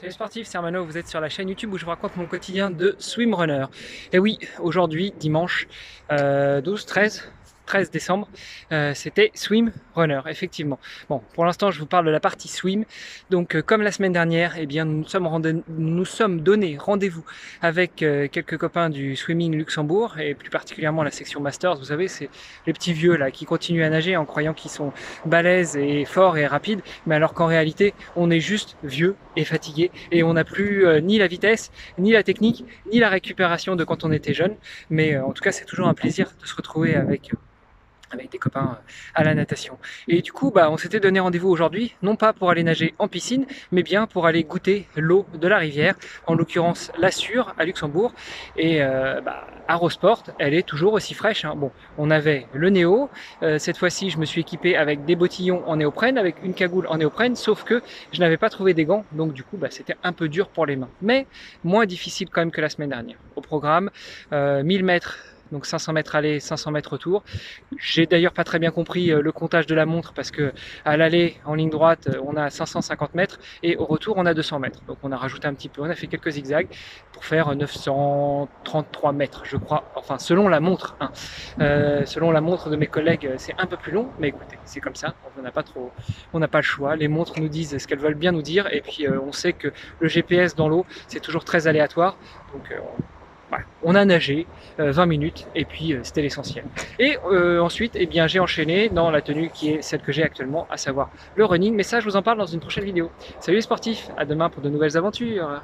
Salut sportif, c'est Armano, vous êtes sur la chaîne YouTube où je vous raconte mon quotidien de swimrunner. Et oui, aujourd'hui, dimanche euh, 12, 13, 13 décembre, euh, c'était Swim Runner, effectivement. Bon, pour l'instant, je vous parle de la partie swim. Donc, euh, comme la semaine dernière, eh bien, nous sommes, nous sommes donné rendez-vous avec euh, quelques copains du Swimming Luxembourg et plus particulièrement la section Masters. Vous savez, c'est les petits vieux là qui continuent à nager en croyant qu'ils sont balèzes et forts et rapides, mais alors qu'en réalité, on est juste vieux et fatigué et on n'a plus ni la vitesse, ni la technique, ni la récupération de quand on était jeune. Mais en tout cas, c'est toujours un plaisir de se retrouver avec avec des copains euh, à la natation. Et du coup, bah, on s'était donné rendez-vous aujourd'hui, non pas pour aller nager en piscine, mais bien pour aller goûter l'eau de la rivière, en l'occurrence la Sûre à Luxembourg. Et euh, bah, à Rosport, elle est toujours aussi fraîche. Hein. Bon, on avait le néo. Euh, cette fois-ci, je me suis équipé avec des bottillons en néoprène, avec une cagoule en néoprène, sauf que je n'avais pas trouvé des gants, donc du coup, bah, c'était un peu dur pour les mains. Mais moins difficile quand même que la semaine dernière. Au programme, 1000 mètres donc 500 mètres aller, 500 mètres retour. J'ai d'ailleurs pas très bien compris euh, le comptage de la montre parce que à l'aller en ligne droite, euh, on a 550 mètres et au retour, on a 200 mètres. Donc on a rajouté un petit peu, on a fait quelques zigzags pour faire 933 mètres, je crois. Enfin, selon la montre, hein. euh, selon la montre de mes collègues, c'est un peu plus long, mais écoutez, c'est comme ça. On n'a pas trop, on n'a pas le choix. Les montres nous disent ce qu'elles veulent bien nous dire, et puis on sait que le GPS dans l'eau, c'est toujours très aléatoire. Donc on a nagé 20 euh, minutes et puis euh, c'était l'essentiel. Et euh, ensuite, eh bien, j'ai enchaîné dans la tenue qui est celle que j'ai actuellement, à savoir le running. Mais ça, je vous en parle dans une prochaine vidéo. Salut les sportifs, à demain pour de nouvelles aventures.